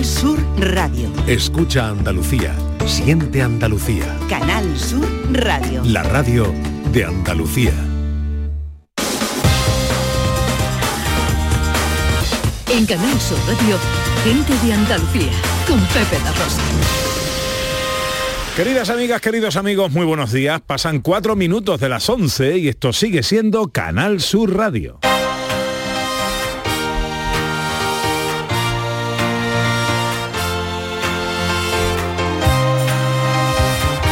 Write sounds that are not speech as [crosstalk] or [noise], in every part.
Canal Sur Radio. Escucha Andalucía. Siente Andalucía. Canal Sur Radio. La radio de Andalucía. En Canal Sur Radio, gente de Andalucía, con Pepe La Rosa. Queridas amigas, queridos amigos, muy buenos días. Pasan cuatro minutos de las 11 y esto sigue siendo Canal Sur Radio.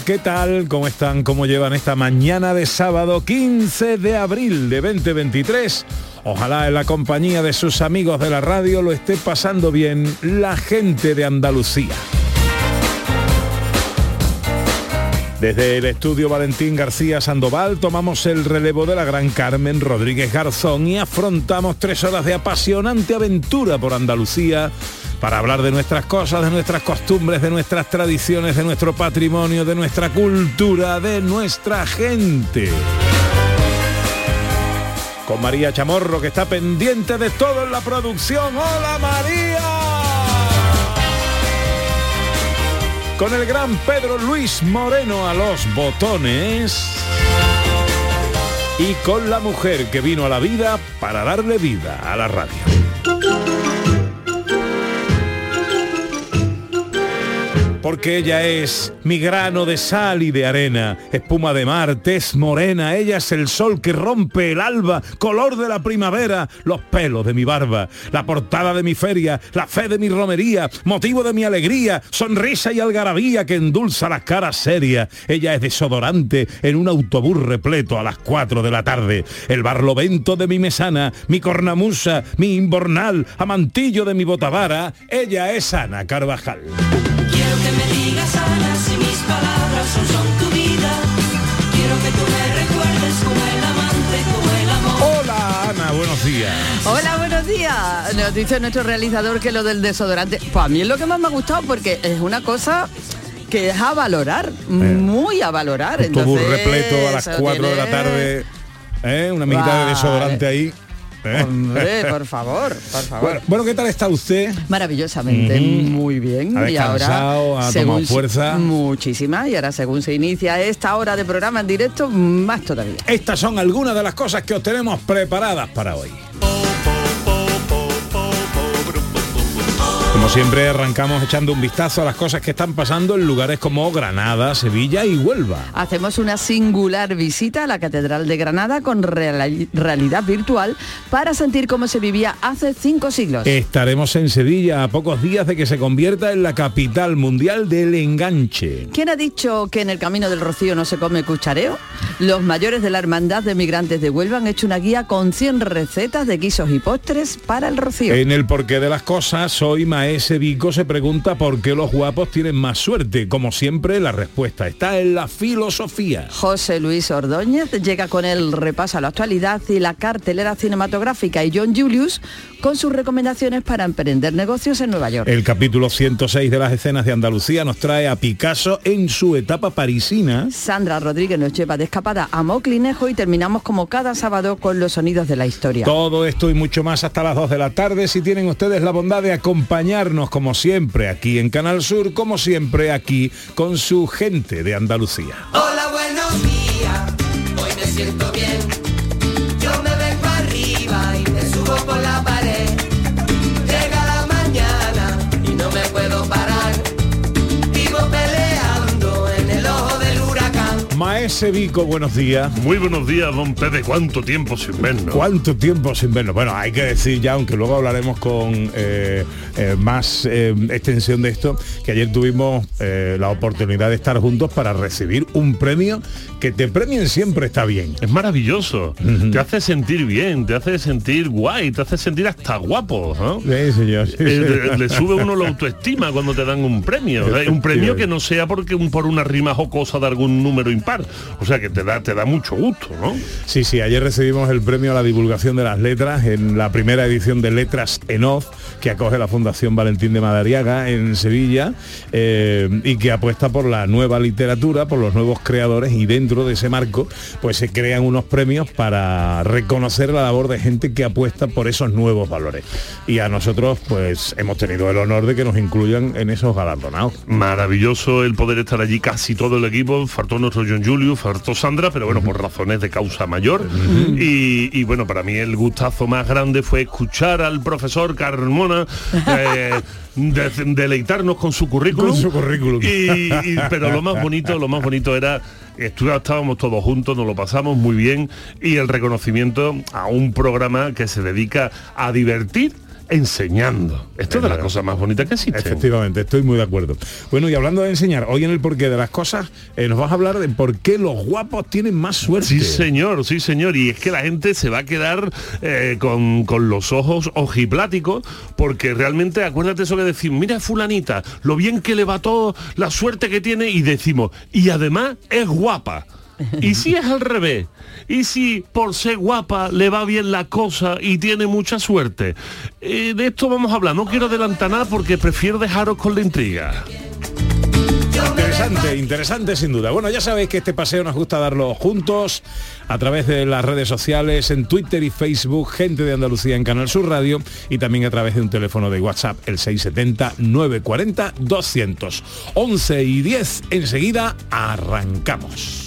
¿qué tal? ¿Cómo están? ¿Cómo llevan esta mañana de sábado 15 de abril de 2023? Ojalá en la compañía de sus amigos de la radio lo esté pasando bien la gente de Andalucía. Desde el estudio Valentín García Sandoval tomamos el relevo de la gran Carmen Rodríguez Garzón y afrontamos tres horas de apasionante aventura por Andalucía para hablar de nuestras cosas, de nuestras costumbres, de nuestras tradiciones, de nuestro patrimonio, de nuestra cultura, de nuestra gente. Con María Chamorro que está pendiente de todo en la producción. ¡Hola María! con el gran Pedro Luis Moreno a los botones y con la mujer que vino a la vida para darle vida a la radio. Porque ella es mi grano de sal y de arena, espuma de mar, tez morena, ella es el sol que rompe el alba, color de la primavera, los pelos de mi barba, la portada de mi feria, la fe de mi romería, motivo de mi alegría, sonrisa y algarabía que endulza las caras serias. Ella es desodorante en un autobús repleto a las 4 de la tarde, el barlovento de mi mesana, mi cornamusa, mi imbornal, amantillo de mi botavara, ella es Ana Carvajal. Palabras son, tu vida. Quiero que tú me recuerdes como el amante, como el amor. Hola Ana, buenos días. Hola, buenos días. Nos dice nuestro realizador que lo del desodorante, pues a mí es lo que más me ha gustado porque es una cosa que es a valorar, muy a valorar. Autobús Entonces, repleto a las eso 4 de la tarde, ¿eh? una amiguita de Vale. desodorante ahí. ¿Eh? Hombre, por favor, por favor. Bueno, bueno, ¿qué tal está usted? Maravillosamente, muy bien. Ha y ahora, ha según tomado fuerza. Muchísima. Y ahora, según se inicia esta hora de programa en directo, más todavía. Estas son algunas de las cosas que os tenemos preparadas para hoy. Como siempre arrancamos echando un vistazo a las cosas que están pasando en lugares como Granada, Sevilla y Huelva. Hacemos una singular visita a la Catedral de Granada con reali- realidad virtual para sentir cómo se vivía hace cinco siglos. Estaremos en Sevilla a pocos días de que se convierta en la capital mundial del enganche. ¿Quién ha dicho que en el Camino del Rocío no se come cuchareo? Los mayores de la Hermandad de Migrantes de Huelva han hecho una guía con 100 recetas de guisos y postres para el rocío. En el porqué de las cosas, hoy Maese Vico se pregunta por qué los guapos tienen más suerte. Como siempre, la respuesta está en la filosofía. José Luis Ordóñez llega con el repaso a la actualidad y la cartelera cinematográfica y John Julius con sus recomendaciones para emprender negocios en Nueva York. El capítulo 106 de las escenas de Andalucía nos trae a Picasso en su etapa parisina. Sandra Rodríguez nos lleva de escapada a Moclinejo y terminamos como cada sábado con los sonidos de la historia. Todo esto y mucho más hasta las 2 de la tarde si tienen ustedes la bondad de acompañarnos como siempre aquí en Canal Sur, como siempre aquí con su gente de Andalucía. Hola, buenos días. Hoy me siento bien. Maese Vico, buenos días. Muy buenos días, don Pepe. ¿Cuánto tiempo sin vernos? ¿Cuánto tiempo sin vernos? Bueno, hay que decir ya, aunque luego hablaremos con eh, eh, más eh, extensión de esto, que ayer tuvimos la oportunidad de estar juntos para recibir un premio que te premien siempre está bien. Es maravilloso. Te hace sentir bien, te hace sentir guay, te hace sentir hasta guapo. ¿no? Sí, señor. sí, le, le sube uno la autoestima cuando te dan un premio. Un premio que no sea porque un, por una rima jocosa de algún número impar, O sea que te da, te da mucho gusto, ¿no? Sí, sí, ayer recibimos el premio a la divulgación de las letras en la primera edición de Letras en Off que acoge la Fundación Valentín de Madariaga en Sevilla eh, y que apuesta por la nueva literatura, por los nuevos creadores y dentro de ese marco pues se crean unos premios para reconocer la labor de gente que apuesta por esos nuevos valores. Y a nosotros pues hemos tenido el honor de que nos incluyan en esos galardonados. Maravilloso el poder estar allí casi todo el equipo. Faltó nuestro John Julio, faltó Sandra, pero bueno, por razones de causa mayor. y, y bueno, para mí el gustazo más grande fue escuchar al profesor Carmona eh, de- deleitarnos con su currículum. Con su currículum. Y- y- pero lo más bonito, lo más bonito era estábamos todos juntos, nos lo pasamos muy bien y el reconocimiento a un programa que se dedica a divertir enseñando. Esto es de las cosas más bonitas que existen. Efectivamente, estoy muy de acuerdo. Bueno, y hablando de enseñar, hoy en el porqué de las cosas, eh, nos vas a hablar de por qué los guapos tienen más suerte. Sí, señor, sí, señor. Y es que la gente se va a quedar eh, con, con los ojos ojipláticos, porque realmente acuérdate eso que decimos, mira fulanita, lo bien que le va todo, la suerte que tiene, y decimos, y además es guapa. Y si es al revés, y si por ser guapa le va bien la cosa y tiene mucha suerte. Eh, de esto vamos a hablar, no quiero adelantar nada porque prefiero dejaros con la intriga. Interesante, interesante sin duda. Bueno, ya sabéis que este paseo nos gusta darlo juntos a través de las redes sociales, en Twitter y Facebook, gente de Andalucía en Canal Sur Radio y también a través de un teléfono de WhatsApp, el 670-940-200. 11 y 10, enseguida arrancamos.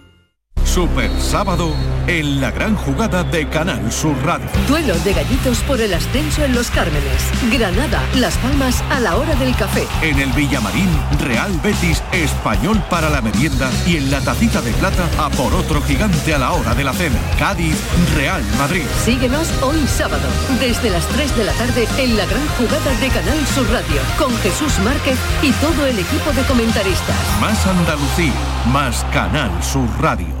Super sábado en la gran jugada de Canal Sur Radio. Duelo de gallitos por el ascenso en Los Cármenes. Granada, Las Palmas a la hora del café. En el Villamarín, Real Betis, Español para la merienda y en la tacita de plata a por otro gigante a la hora de la cena. Cádiz, Real Madrid. Síguenos hoy sábado, desde las 3 de la tarde en la gran jugada de Canal Sur Radio, con Jesús Márquez y todo el equipo de comentaristas. Más Andalucía, más Canal Sur Radio.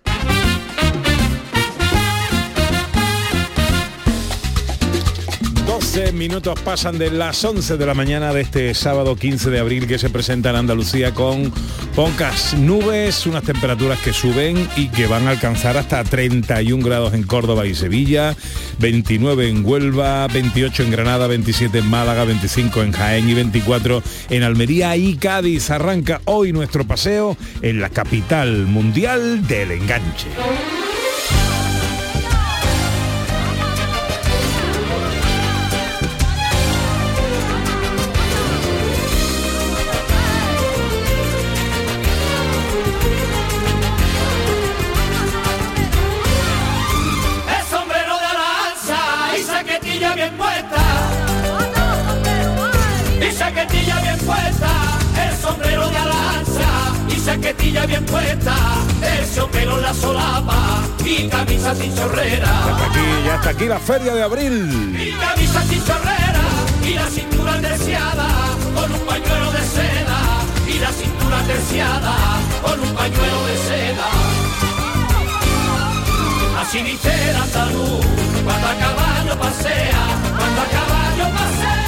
12 minutos pasan de las 11 de la mañana de este sábado 15 de abril que se presenta en Andalucía con pocas nubes, unas temperaturas que suben y que van a alcanzar hasta 31 grados en Córdoba y Sevilla, 29 en Huelva, 28 en Granada, 27 en Málaga, 25 en Jaén y 24 en Almería y Cádiz. Arranca hoy nuestro paseo en la capital mundial del enganche. Saquetilla bien puesta. Terciopelo en la solapa y camisa sin chorrera. Hasta aquí, ya está aquí la feria de abril. Y camisa sin chorrera y la cintura terciada con un pañuelo de seda. Y la cintura terciada con un pañuelo de seda. Así dice el andaluz, cuando a caballo pasea, cuando a caballo pasea,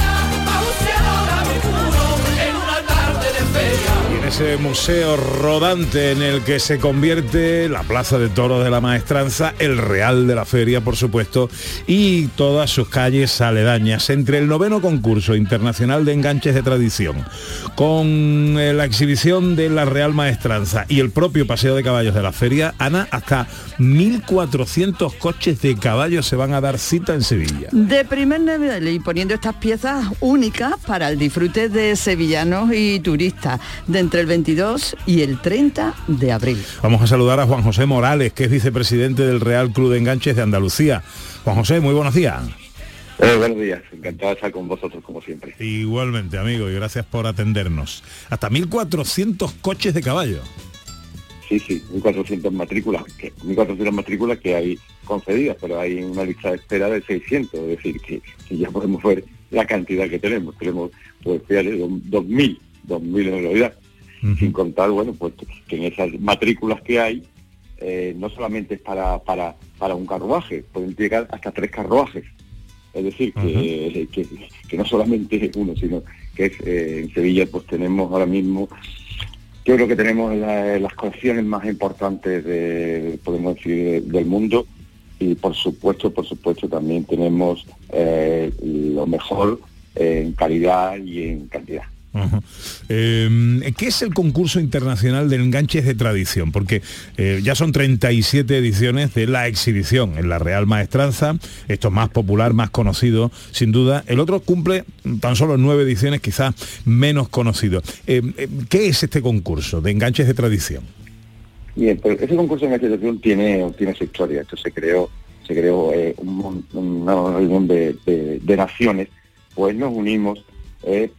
Y en ese museo rodante en el que se convierte la Plaza de Toros de la Maestranza, el Real de la Feria, por supuesto, y todas sus calles aledañas. Entre el noveno concurso internacional de enganches de tradición, con eh, la exhibición de la Real Maestranza y el propio paseo de caballos de la feria, Ana, hasta 1.400 coches de caballos se van a dar cita en Sevilla. De primer nivel y poniendo estas piezas únicas para el disfrute de sevillanos y turistas de entre el 22 y el 30 de abril. Vamos a saludar a Juan José Morales, que es vicepresidente del Real Club de Enganches de Andalucía. Juan José, muy buenos días. Eh, buenos días, encantado de estar con vosotros como siempre. Igualmente, amigo, y gracias por atendernos. Hasta 1.400 coches de caballo. Sí, sí, 1.400 matrículas, que, 1.400 matrículas que hay concedidas, pero hay una lista de espera de 600, es decir, que, que ya podemos ver la cantidad que tenemos. Tenemos, pues, fíjate, 2.000, 2.000 en realidad, sin contar, bueno, pues que en esas matrículas que hay, eh, no solamente es para, para, para un carruaje, pueden llegar hasta tres carruajes. Es decir, que, que, que no solamente es uno, sino que es, eh, en Sevilla pues tenemos ahora mismo yo creo que tenemos la- las colecciones más importantes de, podemos decir, de- del mundo y por supuesto, por supuesto también tenemos eh, lo mejor en calidad y en cantidad. Eh, ¿Qué es el concurso internacional de enganches de tradición? Porque eh, ya son 37 ediciones de la exhibición en la Real Maestranza, esto es más popular, más conocido, sin duda. El otro cumple tan solo nueve ediciones, quizás menos conocido. Eh, ¿Qué es este concurso de enganches de tradición? Bien, pero ese concurso en asociación tiene, tiene su historia. Esto se creó, se creó un una reunión de, de- de naciones, pues nos unimos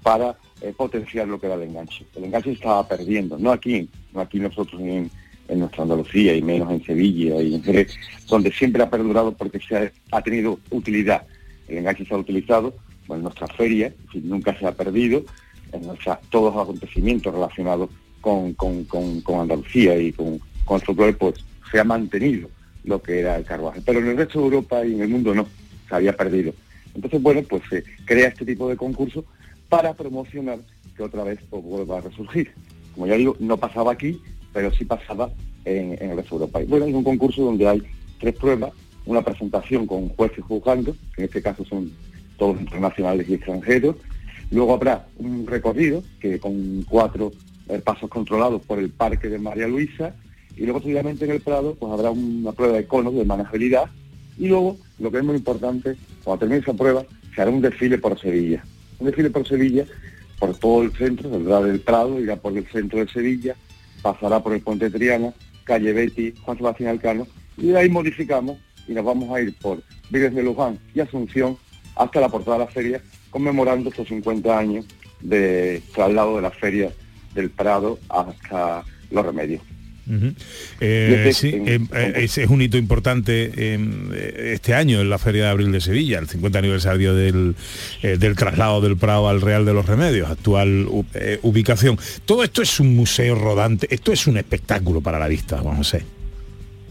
para eh, potenciar lo que era el enganche. El enganche estaba perdiendo, no aquí, no aquí nosotros en, en nuestra Andalucía y menos en Sevilla y en Jerez, donde siempre ha perdurado porque se ha, tenido utilidad. El enganche se ha utilizado en nuestra feria, es decir, nunca se ha perdido, en todos los acontecimientos relacionados con, Andalucía y con, con el folclore, pues se ha mantenido lo que era el carruaje. Pero en el resto de Europa y en el mundo no, se había perdido. Entonces, bueno, pues se crea este tipo de concurso para promocionar que otra vez pues, vuelva a resurgir. Como ya digo, no pasaba aquí, pero sí pasaba en, el resto de Europa. Y bueno, es un concurso donde hay tres pruebas, una presentación con jueces juzgando, que en este caso son todos internacionales y extranjeros, Luego habrá un recorrido que con cuatro eh, pasos controlados por el Parque de María Luisa y luego seguidamente en el Prado pues habrá una prueba de conos de manejabilidad y luego, lo que es muy importante, cuando termine esa prueba, se hará un desfile por Sevilla. Desfile por Sevilla, por todo el centro, saldrá del Prado, irá por el centro de Sevilla, pasará por el Puente Triana, calle Betty, Juan Sebastián Alcano, y de ahí modificamos y nos vamos a ir por Vírgenes de Luján y Asunción hasta la portada de la feria, conmemorando estos 50 años de traslado de la feria del Prado hasta Los Remedios. Eh, este- sí, eh, eh, ese es un hito importante eh, este año en la Feria de Abril de Sevilla, el 50 aniversario del, eh, del traslado del Prado al Real de los Remedios, actual eh, ubicación. Todo esto es un museo rodante, esto es un espectáculo para la vista, Juan José.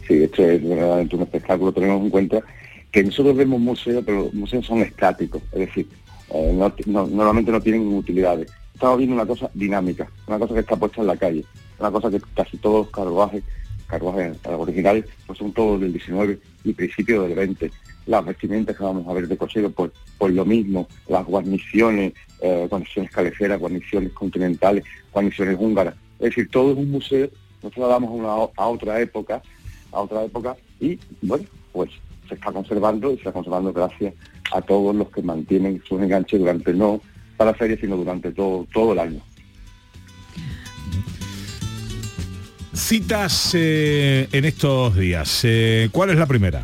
Sí, esto es verdaderamente un espectáculo. Tenemos en cuenta que nosotros vemos museos, pero los museos son estáticos, es decir, no- no- normalmente no tienen utilidades. Estamos viendo una cosa dinámica, una cosa que está puesta en la calle, una cosa que casi todos los carruajes, carruajes originales, pues son todos del 19 y principio del 20. Las vestimentas que vamos a ver de cochero, pues, pues lo mismo, las guarniciones, eh, guarniciones caleceras, guarniciones continentales, guarniciones húngaras. Es decir, todo es un museo, nosotros damos una- a otra época, a otra época y bueno, pues se está conservando y se está conservando gracias a todos los que mantienen sus enganches durante no para la feria, sino durante todo, todo el año. Citas eh, en estos días. Eh, ¿Cuál es la primera?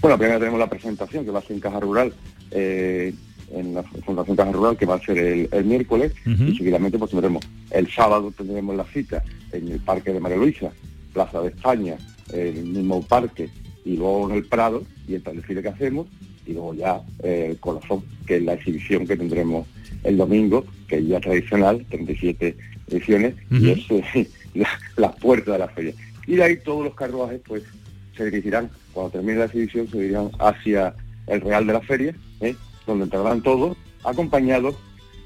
Bueno, primero tenemos la presentación que va a ser en Caja Rural, eh, en la Fundación Caja Rural, que va a ser el, el miércoles, y seguidamente pues tendremos el sábado tendremos la cita en el Parque de María Luisa, Plaza de España, el mismo parque, y luego en el Prado, y el desfile que hacemos, y luego ya eh, el colofón, que es la exhibición que tendremos el domingo, que es ya tradicional, 37 ediciones, y es eh, la, la puerta de la feria. Y de ahí todos los carruajes pues se dirigirán, cuando termine la exhibición, se dirigirán hacia el Real de la Feria, ¿eh? donde entrarán todos, acompañados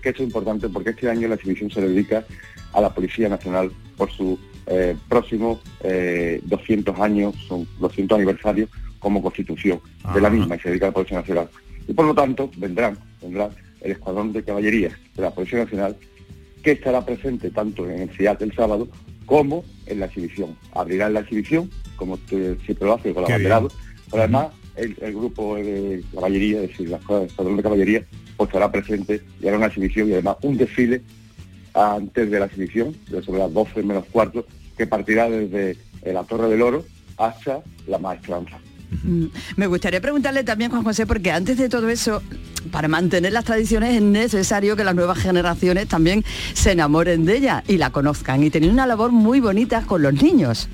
que esto es importante porque este año la exhibición se dedica a la Policía Nacional por su eh, próximo eh, 200 años, son 200 aniversarios como constitución de la misma y se dedica a la Policía Nacional. Y por lo tanto vendrán, vendrá el Escuadrón de Caballería de la Policía Nacional que estará presente tanto en el CIAT el sábado como en la exhibición. Abrirá la exhibición, como siempre lo hace con la Qué bandera, bien. pero además el, el grupo de caballería, es decir, la escuadrón de caballería, pues estará presente y hará una exhibición y además un desfile antes de la exhibición, de sobre las 12 menos cuarto, que partirá desde eh, la Torre del Oro hasta la Maestranza. Mm, Me gustaría preguntarle también, Juan José, porque antes de todo eso, para mantener las tradiciones es necesario que las nuevas generaciones también se enamoren de ella y la conozcan. Y tener una labor muy bonita con los niños.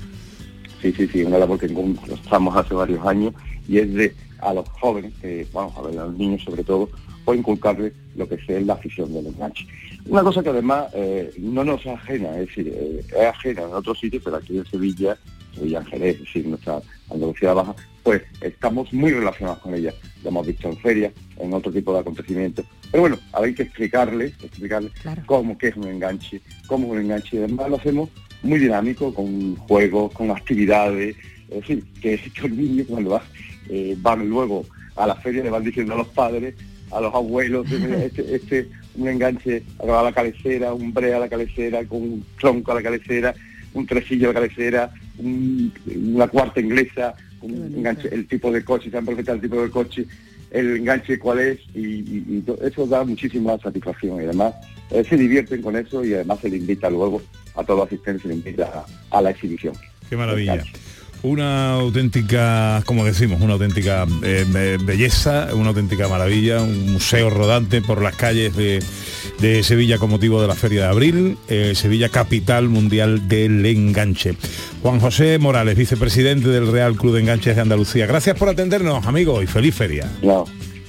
Sí, sí, sí, una labor que estamos hace varios años y es de a los jóvenes, que, vamos a ver, a los niños sobre todo, o inculcarles lo que es la afición del enganche. Una cosa que además eh, no nos ajena, es decir, eh, es ajena en otros sitios, pero aquí en Sevilla, Sevilla en Jerez, es decir, nuestra Andalucía Baja, pues estamos muy relacionados con ella. Lo hemos visto en ferias, en otro tipo de acontecimientos. Pero bueno, hay que explicarle, explicarle cómo que es un enganche, cómo es un enganche. Y además lo hacemos muy dinámico, con juegos, con actividades, es decir, que estos niños cuando van, eh, van luego a la feria le van diciendo a los padres, a los abuelos, este, [laughs] este un enganche a la cabecera, un bre a la cabecera, con un tronco a la cabecera, un tresillo a la cabecera, un- una cuarta inglesa, un enganche, el tipo de coche, se han perfectado el tipo de coche, el enganche cuál es, y, y- y to- eso da muchísima satisfacción y además eh, se divierten con eso y además se le invita luego a todo asistente, se le invita a, a la exhibición. Qué maravilla. Una auténtica, como decimos, una auténtica eh, be- belleza, una auténtica maravilla, un museo rodante por las calles de, de Sevilla con motivo de la Feria de Abril, eh, Sevilla capital mundial del enganche. Juan José Morales, vicepresidente del Real Club de Enganches de Andalucía. Gracias por atendernos, amigos, y feliz feria. No,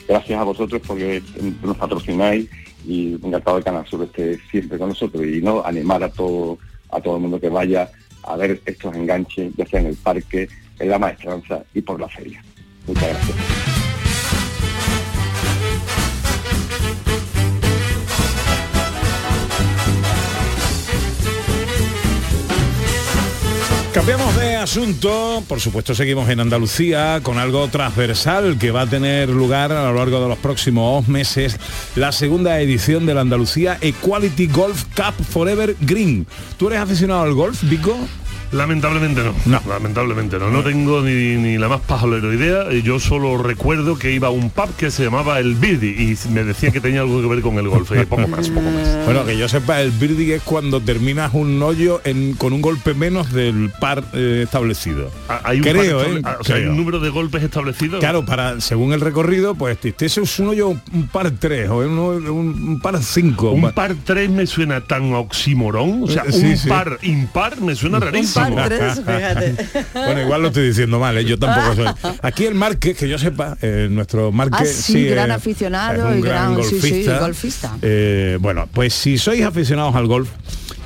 gracias a vosotros porque nos patrocináis y encantado de Canal Sur esté siempre con nosotros y no animar a todo a todo el mundo que vaya a ver estos enganches, ya sea en el parque, en la maestranza y por la feria. Muchas gracias. Cambiamos de asunto, por supuesto seguimos en Andalucía con algo transversal que va a tener lugar a lo largo de los próximos meses, la segunda edición de la Andalucía Equality Golf Cup Forever Green. ¿Tú eres aficionado al golf, Vico? Lamentablemente no. Lamentablemente no. No tengo ni, ni la más pajolera idea. Yo solo recuerdo que iba a un pub que se llamaba el Birdie y me decía que tenía algo que ver con el golf. Y poco más, poco más. Bueno, que yo sepa, el birdie es cuando terminas un hoyo en- con un golpe menos del par eh, establecido. Ah, Hay un, Creo, par ¿eh? estable- o sea, hay Creo. un número de golpes establecido. Claro, para según el recorrido, pues este es un hoyo un par tres o un, par cinco. Un par 3 me suena tan oximorón, o sea, Eh, sí, un sí. par impar me suena rarísimo. [laughs] Bueno, igual lo estoy diciendo mal, ¿eh? yo tampoco soy. [laughs] Aquí el Márquez, que yo sepa, eh, nuestro Márquez Ah, sí, gran eh, aficionado es un y gran- sí, sí, golfista. golfista. Eh, bueno, pues si sois aficionados al golf,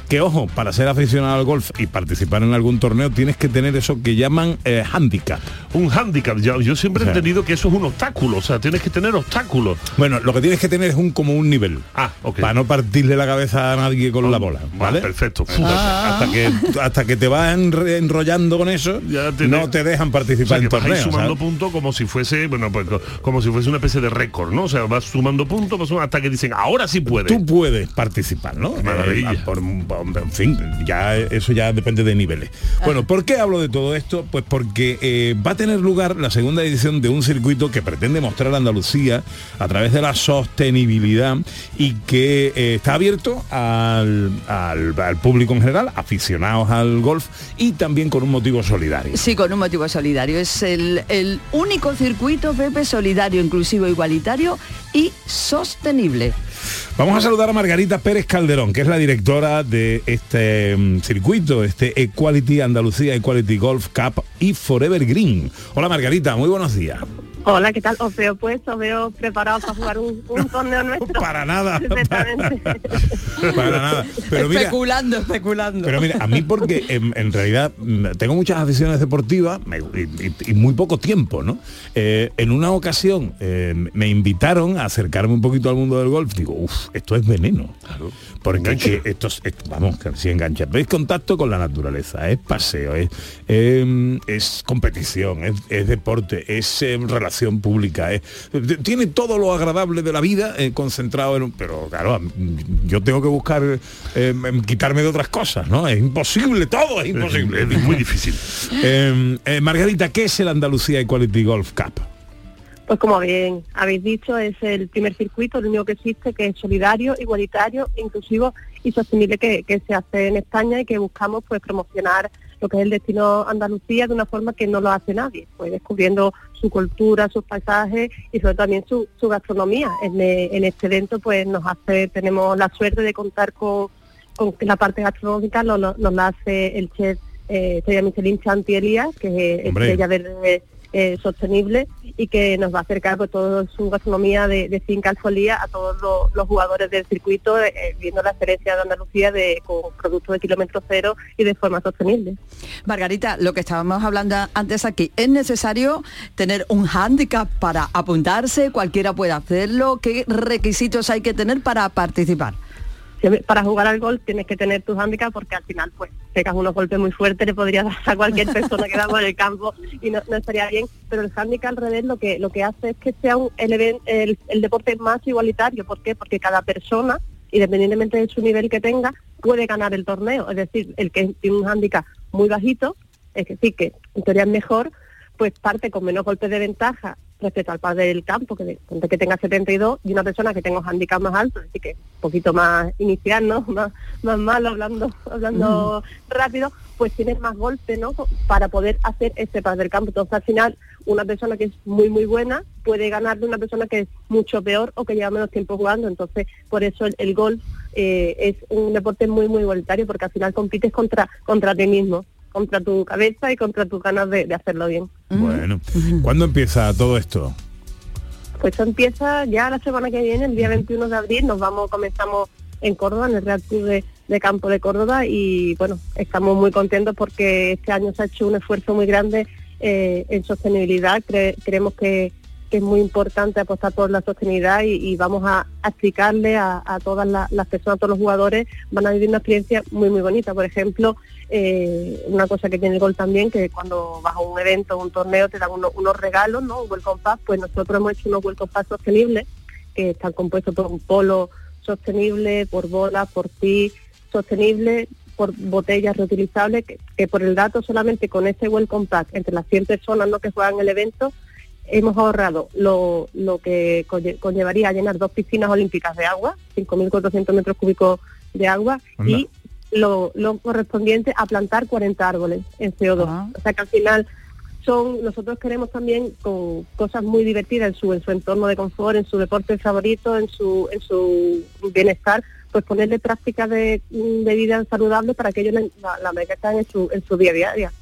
que ojo, para ser aficionado al golf y participar en algún torneo tienes que tener eso que llaman eh, handicap. Un handicap, yo, yo siempre O sea, he entendido que eso es un obstáculo, o sea, tienes que tener obstáculos. Bueno, lo que tienes que tener es un como un nivel. Ah, ok. Para no partirle la cabeza a nadie con la bola. ¿Vale? perfecto. Hasta que hasta que te vas enrollando con eso, no te dejan O participar sea, que en torneos. sumando puntos como si fuese, bueno, pues co- como si fuese una especie de récord, ¿no? O sea, vas sumando puntos hasta que dicen, ahora sí puedes. Tú puedes participar, ¿no? Maravilla. Eh, por- en fin, ya eso ya depende de niveles. Bueno, ¿por qué hablo de todo esto? Pues porque eh, va a tener lugar la segunda edición de un circuito que pretende mostrar Andalucía a través de la sostenibilidad y que eh, está abierto al, al- al público en general, aficionados al golf y también con un motivo solidario. Sí, con un motivo solidario. Es el, el único circuito, Pepe, solidario, inclusivo, igualitario y sostenible. Vamos a saludar a Margarita Pérez Calderón, que es la directora de este mm, circuito, este Equality Andalucía Equality Golf Cup y Forever Green. Hola Margarita, muy buenos días. Hola, ¿qué tal? Os veo pues, os veo preparados para jugar un, un [laughs] torneo nuestro. Para nada. [laughs] Perfectamente. Para nada. Pero mira, especulando, especulando. Pero mira, a mí porque en, en realidad mm, tengo muchas aficiones deportivas y, y- y muy poco tiempo, ¿no? Eh, en una ocasión eh, me invitaron a acercarme un poquito al mundo del golf. Digo, uff, esto es veneno. Porque que esto, es- esto- vamos, que si engancha, veis contacto con la naturaleza, es paseo, es, eh, es competición, es, es deporte, es eh, pública, es- tiene todo lo agradable de la vida eh, concentrado en un... Pero claro, mí- yo tengo que buscar eh, em, quitarme de otras cosas, ¿no? Es imposible, todo es imposible. Es muy difícil. Eh, eh, Margarita, ¿qué es el Andalucía Equality Golf Cup? Pues como bien habéis dicho, es el primer circuito, el único que existe, que es solidario, igualitario, inclusivo y sostenible que, que se hace en España y que buscamos pues promocionar lo que es el destino Andalucía de una forma que no lo hace nadie, pues descubriendo su cultura, sus paisajes y sobre todo también su, su gastronomía. En, eh, en este evento pues nos hace, tenemos la suerte de contar con, con la parte gastronómica lo- lo- nos la hace el chef eh, Michelin Chanti Elías, que es Hombre. estrella verde eh, sostenible y que nos va a acercar pues, toda su gastronomía de, de finca alfolía a todos los, jugadores del circuito, eh, eh, viendo la experiencia de Andalucía de, con productos de kilómetro cero y de forma sostenible. Margarita, lo que estábamos hablando antes aquí, ¿es necesario tener un hándicap para apuntarse? ¿Cualquiera puede hacerlo? ¿Qué requisitos hay que tener para participar? Para jugar al golf tienes que tener tus handicaps porque al final pues pegas unos golpes muy fuertes, le podrías dar a cualquier persona que va por el campo y no, no estaría bien. Pero el handicap al revés lo que lo que hace es que sea un, el, el, el deporte más igualitario. ¿Por qué? Porque cada persona, independientemente de su nivel que tenga, puede ganar el torneo. Es decir, el que tiene un handicap muy bajito, es decir, que en teoría es mejor, pues parte con menos golpes de ventaja respecto al par del campo, que, de- que tenga 72, y una persona que tenga un handicap más alto, decir, que un poquito más inicial, ¿no? [laughs] Más, más malo, hablando, hablando rápido, pues tienes más golpe, ¿no? Para poder hacer ese par del campo. Entonces, al final, una persona que es muy, muy buena puede ganar de una persona que es mucho peor o que lleva menos tiempo jugando. Entonces, por eso el, el golf eh, es un deporte muy, muy igualitario, porque al final compites contra, contra ti mismo, contra tu cabeza y contra tus ganas de- de hacerlo bien. Bueno, ¿cuándo empieza todo esto? Pues eso empieza ya la semana que viene, el día 21 de abril, nos vamos, comenzamos en Córdoba, en el Real Club de, de Campo de Córdoba y bueno, estamos muy contentos porque este año se ha hecho un esfuerzo muy grande eh, en sostenibilidad. Cre- creemos que, que es muy importante apostar por la sostenibilidad y, y vamos a, a explicarle a, a todas la- las personas, a todos los jugadores, van a vivir una experiencia muy, muy bonita. Por ejemplo, eh, una cosa que tiene el gol también, que cuando vas a un evento, un torneo, te dan uno- unos regalos, ¿no? Un welcome pack, pues nosotros hemos hecho unos welcome pack sostenibles, que están compuestos por un polo sostenible, por bolas, por ti sostenible, por botellas reutilizables, que, por el dato solamente con ese welcome pack, entre las 100 personas ¿no? que juegan el evento, hemos ahorrado lo, lo que conlle- conllevaría llenar dos piscinas olímpicas de agua, 5.400 metros cúbicos de agua, y lo, lo correspondiente a plantar 40 árboles en CO2. O sea que al final son, nosotros queremos también con cosas muy divertidas en su, en su entorno de confort, en su deporte favorito, en su, en su bienestar, pues ponerle prácticas de, de vida saludable para que ellos la, la metan en su, en su día a día.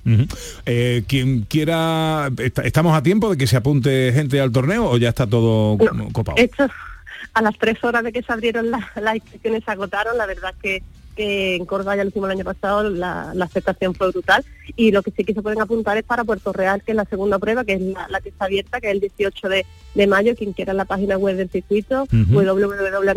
Eh, quien quiera, est- ¿estamos a tiempo de que se apunte gente al torneo o ya está todo No, copado? Esto, a las tres horas de que se abrieron la- las inscripciones se agotaron, la verdad que, que en Córdoba ya lo hicimos el año pasado, la, la aceptación fue brutal. Y lo que sí que se pueden apuntar es para Puerto Real, que es la segunda prueba, que es la, la que está abierta, que es el 18 de, de mayo, quien quiera la página web del circuito,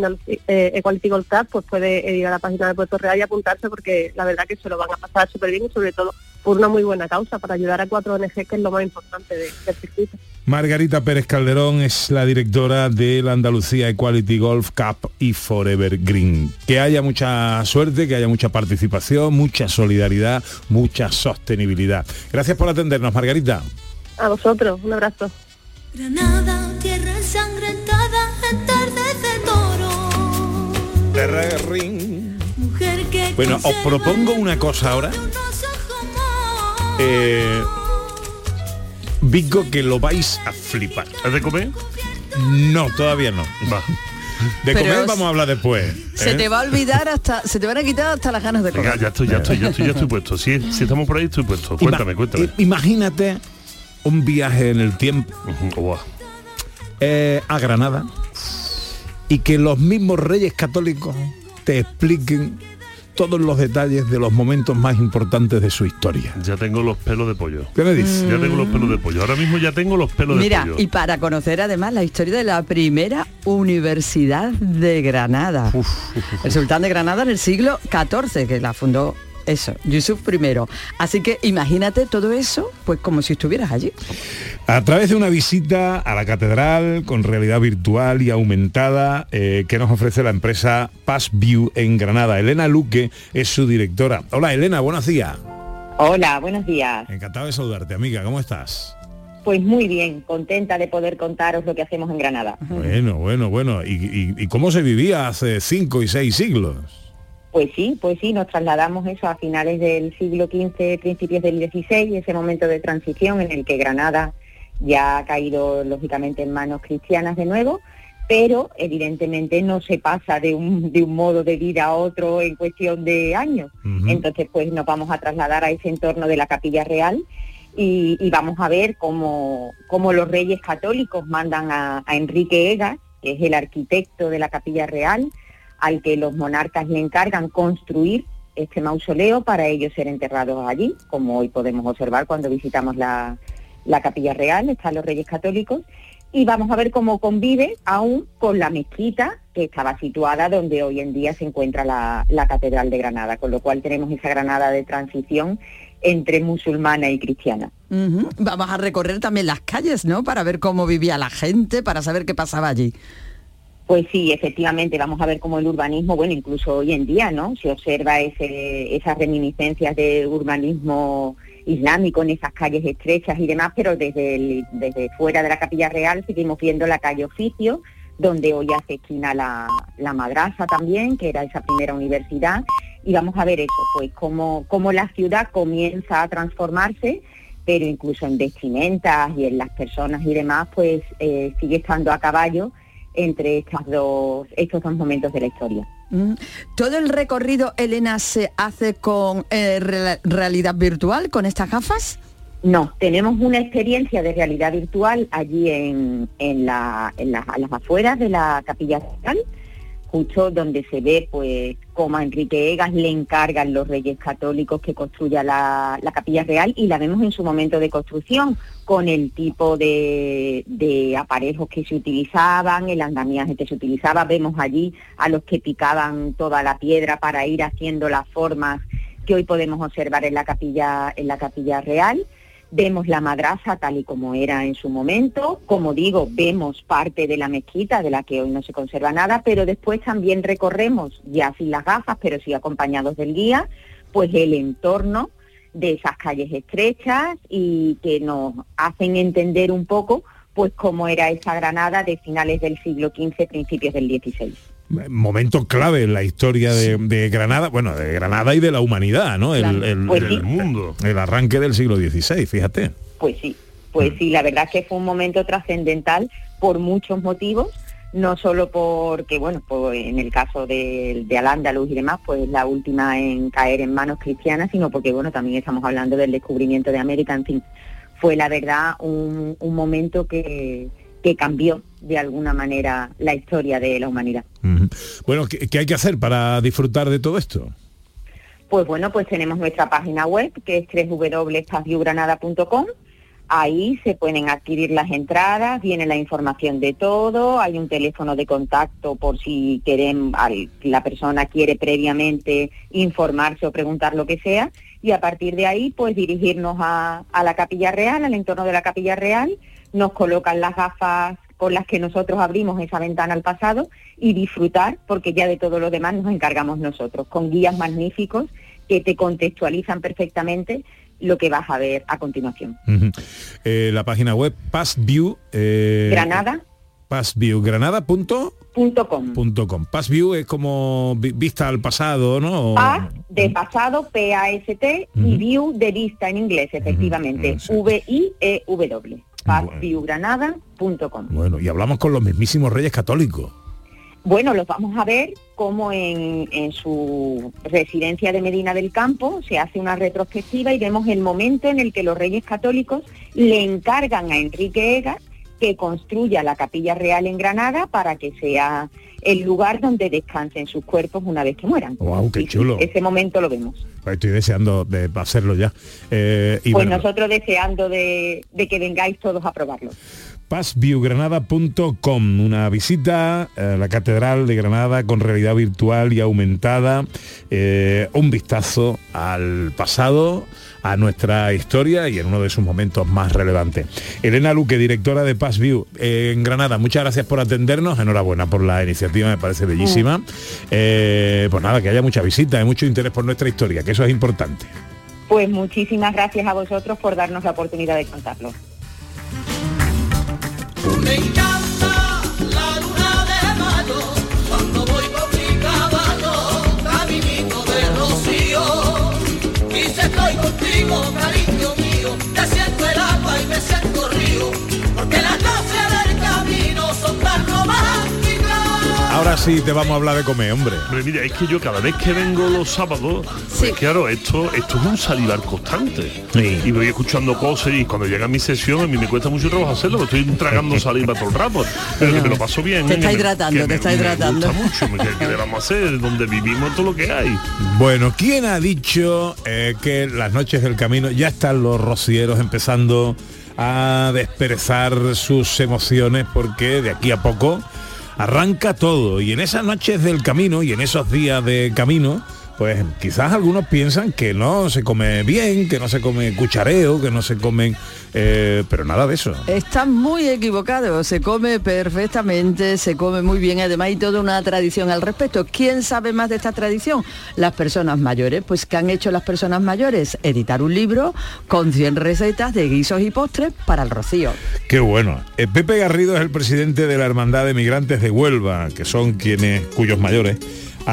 www.equalitygolf Cup, pues puede ir a la página de Puerto Real y apuntarse porque la verdad que se lo van a pasar súper bien y sobre todo por una muy buena causa, para ayudar a cuatro ONG, que es lo más importante de- del circuito. Margarita Pérez Calderón es la directora de la Andalucía Equality Golf Cup y Forever Green. Que haya mucha suerte, que haya mucha participación, mucha solidaridad, mucha sostenibilidad. Gracias por atendernos, Margarita. A vosotros, un abrazo. Granada, tierra ensangrentada, entardecer toro. Mujer que Bueno, os propongo una cosa ahora. Eh, Vigo, que lo vais a flipar. ¿Has de comer? No, todavía no. Va. De Pero comer es- vamos a hablar después. Se ¿eh? te va a olvidar hasta, se te van a quitar hasta las ganas de Venga, comer. ya estoy, ya estoy, ya estoy, ya estoy puesto. Si, si estamos por ahí, estoy puesto. Cuéntame, Ima- cuéntame. eh, Imagínate un viaje en el tiempo eh, a Granada y que los mismos reyes católicos te expliquen todos los detalles de los momentos más importantes de su historia. Ya tengo los pelos de pollo. ¿Qué me dices? Ya tengo los pelos de pollo. Ahora mismo ya tengo los pelos Mira, de pollo. y para conocer además la historia de la primera Universidad de Granada. El sultán de Granada en el siglo XIV, que la fundó eso, Yusuf I. Así que imagínate todo eso, pues como si estuvieras allí. A través de una visita a la catedral con realidad virtual y aumentada eh, que nos ofrece la empresa Passview en Granada. Elena Luque es su directora. Hola Elena, buenos días. Hola, buenos días. Encantado de saludarte, amiga. ¿Cómo estás? Pues muy bien, contenta de poder contaros lo que hacemos en Granada. Bueno, bueno, bueno. ¿Y, y- y cómo se vivía hace cinco y seis siglos? Pues sí, pues sí, nos trasladamos eso a finales del siglo XV, principios del XVI, ese momento de transición en el que Granada ya ha caído lógicamente en manos cristianas de nuevo, pero evidentemente no se pasa de un, de un modo de vida a otro en cuestión de años. Entonces pues nos vamos a trasladar a ese entorno de la Capilla Real y, y vamos a ver cómo, cómo los reyes católicos mandan a, a Enrique Egas, que es el arquitecto de la Capilla Real, al que los monarcas le encargan construir este mausoleo para ellos ser enterrados allí, como hoy podemos observar cuando visitamos la, la Capilla Real, están los reyes católicos, y vamos a ver cómo convive aún con la mezquita que estaba situada donde hoy en día se encuentra la, la Catedral de Granada, con lo cual tenemos esa Granada de transición entre musulmana y cristiana. Vamos a recorrer también las calles, ¿no? Para ver cómo vivía la gente, para saber qué pasaba allí. Pues sí, efectivamente, vamos a ver cómo el urbanismo, bueno, incluso hoy en día, ¿no? Se observa esas reminiscencias de urbanismo islámico en esas calles estrechas y demás, pero desde, desde fuera de la Capilla Real seguimos viendo la calle Oficio, donde hoy hace esquina la, la madrasa también, que era esa primera universidad, y vamos a ver eso, pues cómo, cómo la ciudad comienza a transformarse, pero incluso en vestimentas y en las personas y demás, pues eh, sigue estando a caballo entre estas dos, estos dos momentos de la historia. Mm. ¿Todo el recorrido, Elena, se hace con eh, re- realidad virtual, con estas gafas? No, tenemos una experiencia de realidad virtual allí en, en, la, en las- a las afueras de la Capilla Real, justo donde se ve pues cómo a Enrique Egas le encargan los reyes católicos que construya la, la Capilla Real y la vemos en su momento de construcción con el tipo de, de aparejos que se utilizaban, el andamiaje que se utilizaba, vemos allí a los que picaban toda la piedra para ir haciendo las formas que hoy podemos observar en la capilla, en la capilla real. Vemos la madraza tal y como era en su momento. Como digo, vemos parte de la mezquita de la que hoy no se conserva nada, pero después también recorremos, ya sin las gafas, pero sí acompañados del guía, pues el entorno de esas calles estrechas y que nos hacen entender un poco pues cómo era esa Granada de finales del siglo XV, principios del XVI. Momento clave en la historia de, de Granada, bueno, de Granada y de la humanidad, ¿no? El, Claro. el- Pues el- sí. mundo. El arranque del siglo XVI, fíjate. Pues sí, pues sí, la verdad es que fue un momento trascendental por muchos motivos, no solo porque, bueno, pues en el caso de, de Al-Ándalus y demás, pues la última en caer en manos cristianas, sino porque, bueno, también estamos hablando del descubrimiento de América, en fin, fue la verdad un, un momento que, que cambió de alguna manera la historia de la humanidad. Bueno, ¿qué, qué hay que hacer para disfrutar de todo esto? Pues bueno, pues tenemos nuestra página web que es www.espaciogranada.com. Ahí se pueden adquirir las entradas, viene la información de todo, hay un teléfono de contacto por si quieren, al- la persona quiere previamente informarse o preguntar lo que sea, y a partir de ahí pues dirigirnos a, a la Capilla Real, al entorno de la Capilla Real, nos colocan las gafas con las que nosotros abrimos esa ventana al pasado y disfrutar, porque ya de todo lo demás nos encargamos nosotros, con guías magníficos que te contextualizan perfectamente lo que vas a ver a continuación. Ujú. Eh, la página web Passview. eh, Granada. Passviewgranada.com. Punto com. Passview es como vi- vista al pasado, ¿no? A de pasado, P-A-S-T, y view de vista en inglés, efectivamente, V-I-E-W. Bueno, y hablamos con los mismísimos reyes católicos. Bueno, los vamos a ver como en, en su residencia de Medina del Campo se hace una retrospectiva y vemos el momento en el que los reyes católicos le encargan a Enrique Egas que construya la capilla real en Granada para que sea el lugar donde descansen sus cuerpos una vez que mueran. Wow, qué Y chulo. ese momento lo vemos. Pues Estoy deseando de hacerlo ya. Eh, y pues bueno, nosotros deseando de, de que vengáis todos a probarlo. pazviewgranada.com, una visita a la Catedral de Granada con realidad virtual y aumentada, eh, un vistazo al pasado, a nuestra historia y en uno de sus momentos más relevantes. Elena Luque, directora de Paz View eh, en Granada, muchas gracias por atendernos, enhorabuena por la iniciativa, me parece bellísima. Eh, pues nada, que haya mucha visita y mucho interés por nuestra historia, que eso es importante. Pues muchísimas gracias a vosotros por darnos la oportunidad de contarlo. boca. Sí te vamos a hablar de comer, hombre. Mira, es que yo cada vez que vengo los sábados, pues claro, esto, esto es un salivar constante. Y voy escuchando cosas y cuando llega mi sesión a mí me cuesta mucho trabajo hacerlo, porque estoy tragando [laughs] saliva todo el rato. Pero que me lo paso bien. Te está me- hidratando, te está me hidratando. gusta mucho, ¿qué, qué le vamos a hacer? Donde vivimos todo lo que hay. Bueno, ¿quién ha dicho eh, que las noches del camino ya están los rocieros empezando a desperezar sus emociones porque de aquí a poco arranca todo y en esas noches del camino y en esos días de camino pues quizás algunos piensan que no se come bien, que no se come cuchareo, que no se comen, eh, pero nada de eso. Están muy equivocados, se come perfectamente, se come muy bien, además hay toda una tradición al respecto. ¿Quién sabe más de esta tradición? Las personas mayores. Pues ¿qué han hecho las personas mayores? Editar un libro con 100 recetas de guisos y postres para el rocío. Qué bueno. Eh, Pepe Garrido es el presidente de la Hermandad de Migrantes de Huelva, que son quienes, cuyos mayores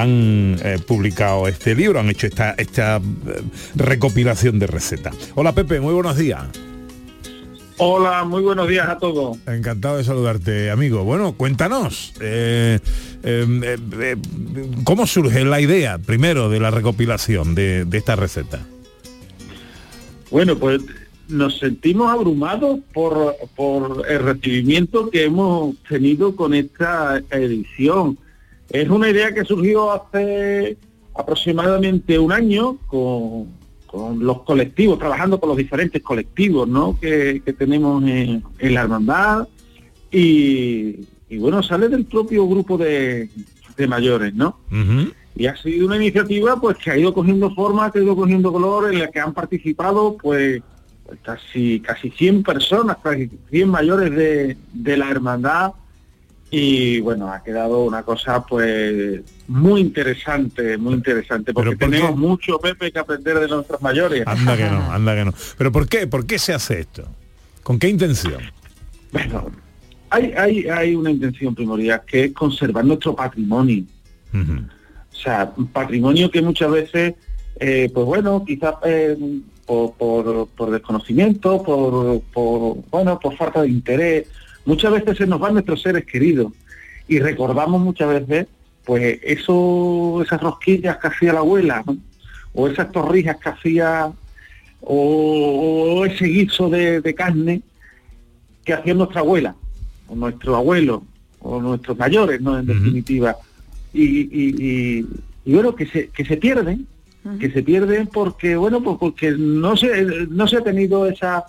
han eh, publicado este libro, han hecho esta, esta eh, recopilación de recetas. Hola Pepe, muy buenos días. Hola, muy buenos días a todos. Encantado de saludarte, amigo. Bueno, cuéntanos, eh, eh, eh, eh, ¿cómo surge la idea, primero, de la recopilación de, de esta receta? Bueno, pues nos sentimos abrumados por, por el recibimiento que hemos tenido con esta edición. Es una idea que surgió hace aproximadamente un año con, con los colectivos, trabajando con los diferentes colectivos ¿no? que, que tenemos en, en la hermandad y, y bueno, sale del propio grupo de, de mayores, ¿no? Y ha sido una iniciativa pues que ha ido cogiendo forma, que ha ido cogiendo color, en la que han participado pues, casi casi 100 personas, casi 100 mayores de, de la hermandad y bueno, ha quedado una cosa pues muy interesante, muy interesante, porque ¿por qué? tenemos mucho Pepe que aprender de nuestros mayores. Anda que no, [laughs] anda que no. Pero ¿por qué? ¿Por qué se hace esto? ¿Con qué intención? Bueno, hay, hay, hay una intención primordial que es conservar nuestro patrimonio. O sea, un patrimonio que muchas veces, eh, pues bueno, quizás eh, por, por- por desconocimiento, por, por, bueno, por falta de interés, muchas veces se nos van nuestros seres queridos y recordamos muchas veces, pues eso, esas rosquillas que hacía la abuela, ¿no? o esas torrijas que hacía, o, o ese guiso de, de carne que hacía nuestra abuela, o nuestro abuelo, o nuestros mayores, ¿no? En definitiva. Y, y- y- y bueno, que se, que se pierden, que se pierden porque, bueno, pues porque no se, no se ha tenido esa,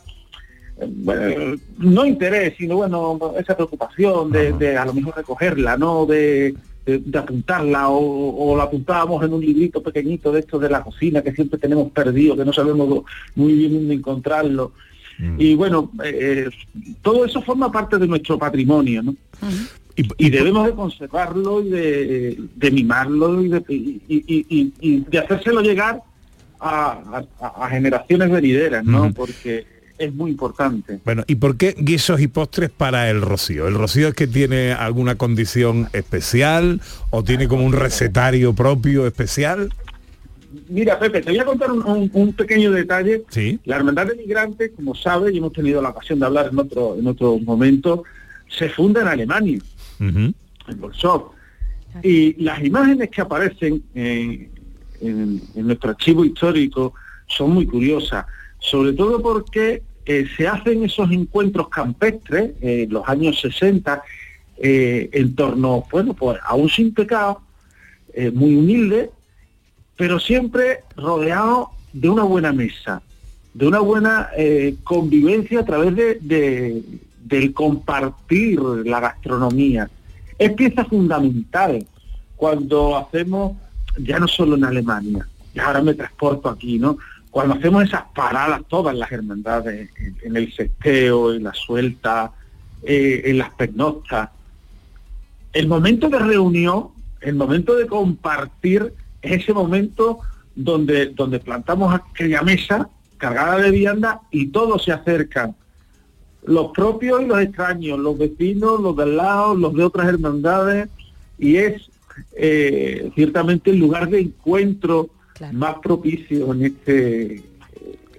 bueno, no interés, sino bueno, esa preocupación de, de a lo mejor recogerla, ¿no? De, de- de apuntarla o, o la apuntábamos en un librito pequeñito de estos de la cocina que siempre tenemos perdido, que no sabemos muy bien dónde encontrarlo. Y bueno, eh, todo eso forma parte de nuestro patrimonio, ¿no? Y, debemos de conservarlo y de, de mimarlo y de, y- y- y- y de hacérselo llegar a, a- a generaciones venideras, ¿no? Porque es muy importante. Bueno, ¿y por qué guisos y postres para el rocío? ¿El rocío es que tiene alguna condición especial o tiene como un recetario propio especial? Mira, Pepe, te voy a contar un, un- un pequeño detalle. Sí. La Hermandad de Migrantes, como sabes, y hemos tenido la ocasión de hablar en otro, en otro momento, se funda en Alemania, en Bolsov. Y las imágenes que aparecen en, en nuestro archivo histórico son muy curiosas, sobre todo porque eh, se hacen esos encuentros campestres en los años 60 eh, en torno, bueno, pues a un sin pecado, eh, muy humilde, pero siempre rodeado de una buena mesa, de una buena convivencia a través de, de- del compartir la gastronomía. Es pieza fundamental cuando hacemos, ya no solo en Alemania, y ahora me transporto aquí, ¿no? Cuando hacemos esas paradas, todas las hermandades, en, el sesteo, en la suelta, eh, en las pernoctas, el momento de reunión, el momento de compartir, es ese momento donde, donde plantamos aquella mesa cargada de vianda y todos se acercan. Los propios y los extraños, los vecinos, los del lado, los de otras hermandades, y es eh, ciertamente el lugar de encuentro más propicio en este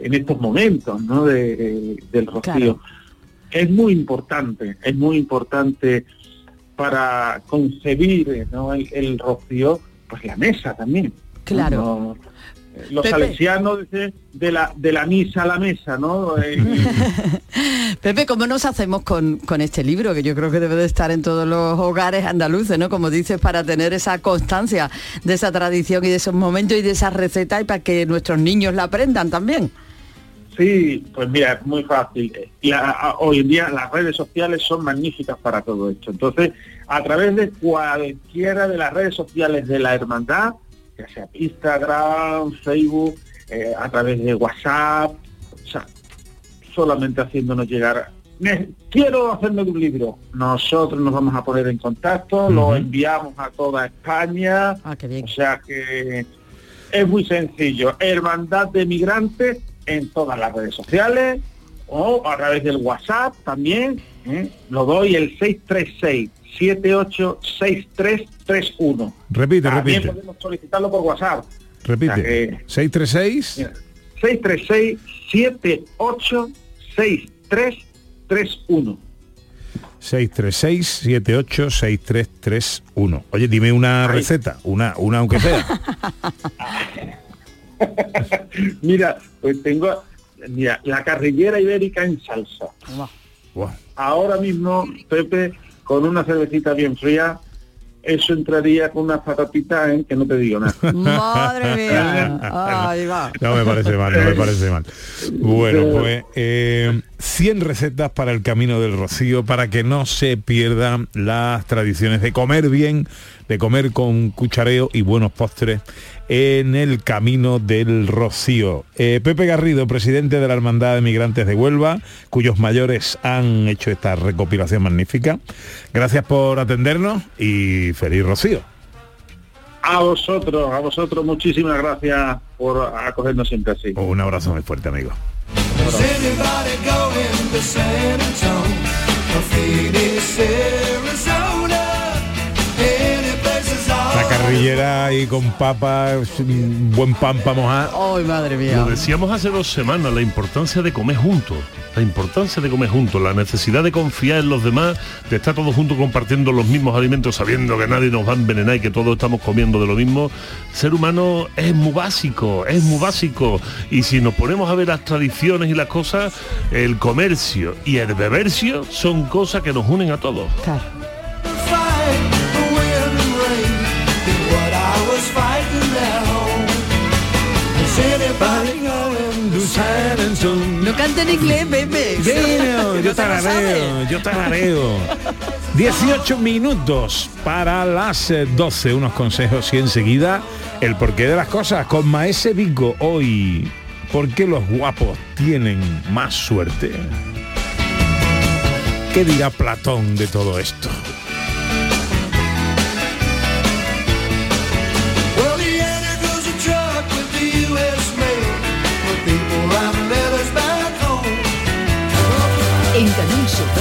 en estos momentos ¿no? de- del rocío. Claro. Es muy importante, es muy importante para concebir ¿no? el, el rocío, pues la mesa también. Claro. ¿no? Los Pepe. salesianos dicen de la, de la misa a la mesa, ¿no? Eh, [laughs] Pepe, ¿cómo nos hacemos con, con este libro? Que yo creo que debe de estar en todos los hogares andaluces, ¿no? Como dices, para tener esa constancia de esa tradición y de esos momentos y de esa receta y para que nuestros niños la aprendan también. Sí, pues mira, es muy fácil. Y a- a- hoy en día las redes sociales son magníficas para todo esto. Entonces, a través de cualquiera de las redes sociales de la hermandad, ya sea Instagram, Facebook, eh, a través de WhatsApp, o sea, solamente haciéndonos llegar. "Ne- Quiero hacerme un libro. Nosotros nos vamos a poner en contacto, lo enviamos a toda España. O sea que es muy sencillo. Hermandad de Migrantes en todas las redes sociales o a través del WhatsApp también. ¿eh? Lo doy el 636 786331. Repite, También repite. podemos solicitarlo por WhatsApp. Repite. O sea que- 636 636 786331. 636-786331. Oye, dime una receta, una, una aunque sea. [laughs] Mira, pues tengo mira, la carrillera ibérica en salsa. Guau. Ahora mismo, Pepe, con una cervecita bien fría, eso entraría con unas patatitas ¿eh? que no te digo nada. [laughs] Madre mía. [laughs] Ahí va. No me parece mal, no me parece mal. Bueno, pues eh, 100 recetas para el camino del rocío, para que no se pierdan las tradiciones de comer bien, de comer con cuchareo y buenos postres en el camino del rocío. Eh, Pepe Garrido, presidente de la Hermandad de Migrantes de Huelva, cuyos mayores han hecho esta recopilación magnífica. Gracias por atendernos y feliz rocío. A vosotros, a vosotros, muchísimas gracias por acogernos siempre así. Un abrazo muy fuerte, amigo. Does anybody going to San Antonio? Or Phoenix, Arizona? La carrillera y con papas, buen pan para mojar. ¡Ay, madre mía! Lo decíamos hace dos semanas, la importancia de comer juntos, la importancia de comer juntos, la necesidad de confiar en los demás, de estar todos juntos compartiendo los mismos alimentos, sabiendo que nadie nos va a envenenar y que todos estamos comiendo de lo mismo. Ser humano es muy básico, es muy básico. Y si nos ponemos a ver las tradiciones y las cosas, el comercio y el bebercio son cosas que nos unen a todos. fight No cante en inglés. Bueno, [laughs] yo lo tarareo, yo tarareo. 18 minutos para las eh, 12, unos consejos y enseguida el porqué de las cosas con Maese Vigo hoy. ¿Por qué los guapos tienen más suerte? ¿Qué dirá Platón de todo esto?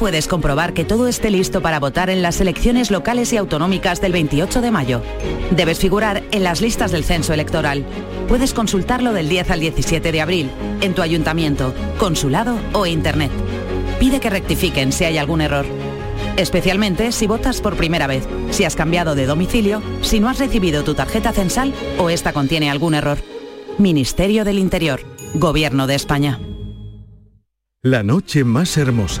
¿Cómo puedes comprobar que todo esté listo para votar en las elecciones locales y autonómicas del 28 de mayo? Debes figurar en las listas del censo electoral. Puedes consultarlo del 10 al 17 de abril, en tu ayuntamiento, consulado o internet. Pide que rectifiquen si hay algún error. Especialmente si votas por primera vez, si has cambiado de domicilio, si no has recibido tu tarjeta censal o esta contiene algún error. Ministerio del Interior, Gobierno de España. La noche más hermosa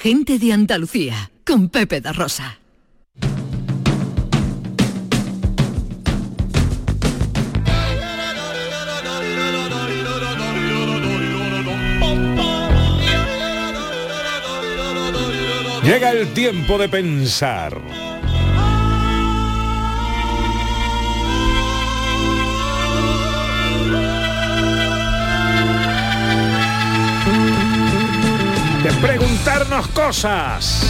gente de Andalucía, con Pepe da Rosa. Llega el tiempo de pensar. Preguntarnos cosas.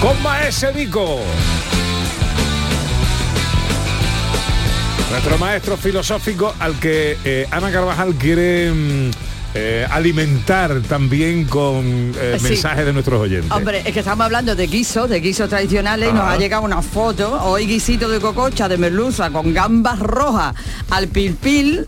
Con Maese Vico. Nuestro maestro filosófico al que eh, Ana Carvajal quiere mm, eh, alimentar también con eh, Sí. mensajes de nuestros oyentes. Hombre, es que estamos hablando de guisos, de guisos tradicionales y nos ha llegado una foto, hoy guisito de cococha de merluza con gambas rojas al pilpil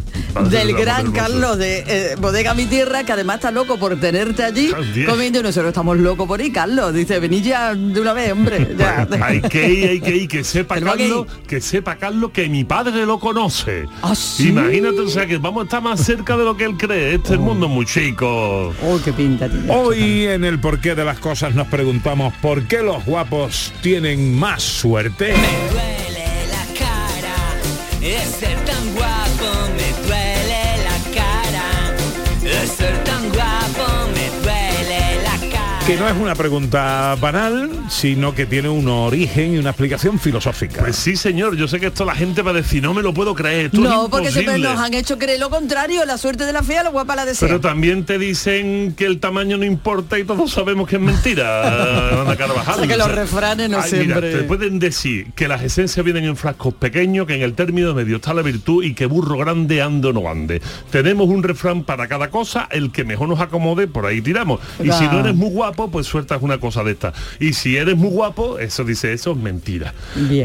del gambas gran. Carlos de eh, Bodega Mi Tierra, que además está loco por tenerte allí Dios. comiendo y nosotros estamos locos por ir, Carlos. Dice, vení ya de una vez, hombre. [laughs] ya". Hay que ir, hay que ir, que sepa Tenemos que Carlos, que sepa Carlos que mi padre lo conoce. sí? Imagínate, o sea que vamos a estar más cerca de lo que él cree. Este es mundo muy chico. Oh, qué pinta tiene. Hoy en el porqué de las cosas nos preguntamos por qué los guapos tienen más suerte. De ser tan guapo me duele la cara. De ser Que no es una pregunta banal, sino que tiene un origen y una explicación filosófica. Pues sí, señor, yo sé que esto la gente va a decir, no me lo puedo creer, esto No, es porque siempre imposible". nos han hecho creer lo contrario, la suerte de la fea, la guapa la desea. Pero también te dicen que el tamaño no importa y todos sabemos que es mentira, [laughs] Ana Carvajal. O sea, que los refranes no Ay, mira, siempre- te pueden decir que las esencias vienen en frascos pequeños, que en el término medio está la virtud y que burro grande ande o no ande. Tenemos un refrán para cada cosa, el que mejor nos acomode, por ahí tiramos. Y si no eres muy guapo, guapo, pues sueltas una cosa de esta. Y si eres muy guapo, eso dice, eso es mentira.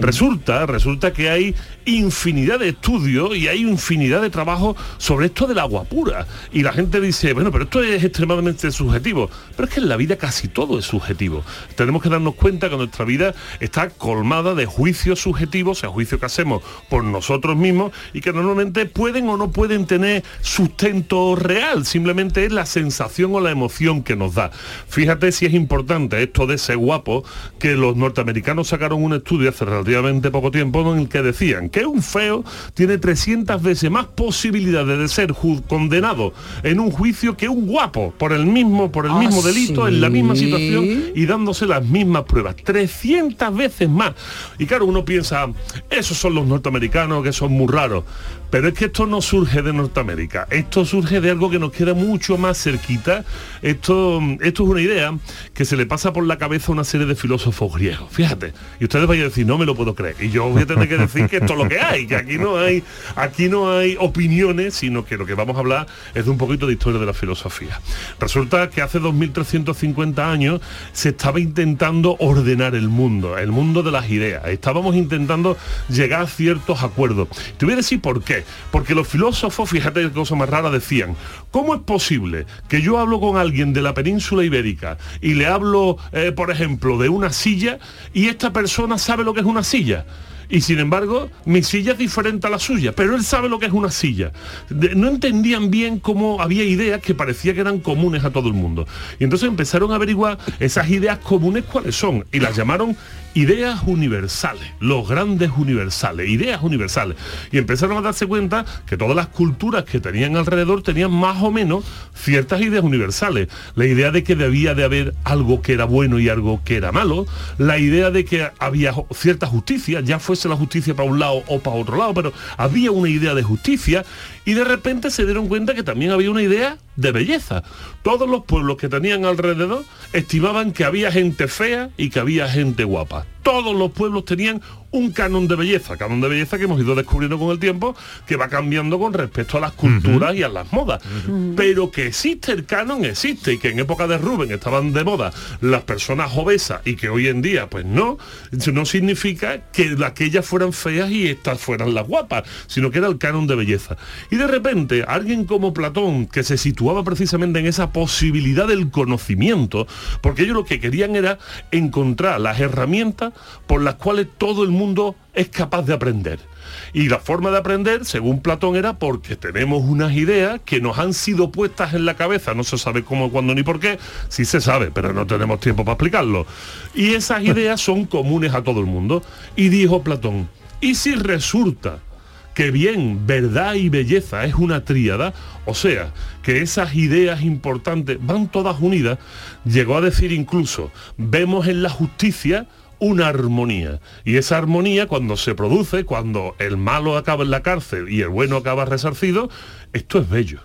Resulta, resulta que hay infinidad de estudios y hay infinidad de trabajo sobre esto del agua pura. Y la gente dice, bueno, pero esto es extremadamente subjetivo. Pero es que en la vida casi todo es subjetivo. Tenemos que darnos cuenta que nuestra vida está colmada de juicios subjetivos, o sea, juicios que hacemos por nosotros mismos y que normalmente pueden o no pueden tener sustento real. Simplemente es la sensación o la emoción que nos da. Fíjate si es importante esto de ese guapo, que los norteamericanos sacaron un estudio hace relativamente poco tiempo en el que decían que un feo tiene 300 veces más posibilidades de ser condenado en un juicio que un guapo por el mismo, por el ¿Ah, mismo delito, en la misma situación y dándose las mismas pruebas. 300 veces más. Y claro, uno piensa, esos son los norteamericanos que son muy raros. Pero es que esto no surge de Norteamérica, esto surge de algo que nos queda mucho más cerquita. Esto, esto es una idea que se le pasa por la cabeza a una serie de filósofos griegos. Fíjate, y ustedes vayan a decir, no me lo puedo creer. Y yo voy a tener que decir que esto es lo que hay, que aquí no hay, aquí no hay opiniones, sino que lo que vamos a hablar es de un poquito de historia de la filosofía. Resulta que hace 2350 años se estaba intentando ordenar el mundo, el mundo de las ideas. Estábamos intentando llegar a ciertos acuerdos. Te voy a decir por qué. Porque los filósofos, fíjate qué cosa más rara, decían, ¿cómo es posible que yo hablo con alguien de la península ibérica y le hablo, eh, por ejemplo, de una silla y esta persona sabe lo que es una silla? Y sin embargo mi silla es diferente a la suya, pero él sabe lo que es una silla. No entendían bien cómo había ideas que parecía que eran comunes a todo el mundo. Y entonces empezaron a averiguar esas ideas comunes cuáles son y las llamaron ideas universales, los grandes universales, ideas universales. Y empezaron a darse cuenta que todas las culturas que tenían alrededor tenían más o menos ciertas ideas universales. La idea de que debía de haber algo que era bueno y algo que era malo, la idea de que había cierta justicia, ya fuese la justicia para un lado o para otro lado, pero había una idea de justicia y de repente se dieron cuenta que también había una idea de belleza. Todos los pueblos que tenían alrededor estimaban que había gente fea y que había gente guapa. Todos los pueblos tenían un canon de belleza, canon de belleza que hemos ido descubriendo con el tiempo, que va cambiando con respecto a las culturas y a las modas. Pero que existe el canon, existe, y que en época de Rubén estaban de moda las personas obesas y que hoy en día, pues no, eso no significa que aquellas fueran feas y estas fueran las guapas, sino que era el canon de belleza. Y de repente, alguien como Platón, que se situaba precisamente en esa posibilidad del conocimiento, porque ellos lo que querían era encontrar las herramientas por las cuales todo el mundo es capaz de aprender. Y la forma de aprender, según Platón, era porque tenemos unas ideas que nos han sido puestas en la cabeza, no se sabe cómo, cuándo ni por qué, sí se sabe, pero no tenemos tiempo para explicarlo. Y esas ideas son comunes a todo el mundo. Y dijo Platón, ¿y si resulta que bien verdad y belleza es una tríada, o sea, que esas ideas importantes van todas unidas, llegó a decir incluso, vemos en la justicia una armonía. Y esa armonía cuando se produce, cuando el malo acaba en la cárcel y el bueno acaba resarcido, esto es bello.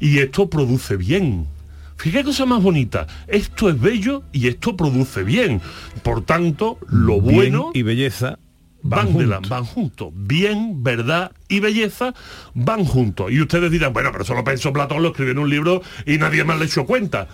Y esto produce bien. Fíjate cosa más bonita. Esto es bello y esto produce bien. Por tanto, lo Bien bueno y belleza van, van de la- juntos. van juntos. Bien, verdad y belleza van juntos. Y ustedes dirán, bueno, pero eso lo pensó Platón, lo escribió en un libro y nadie más le echó cuenta.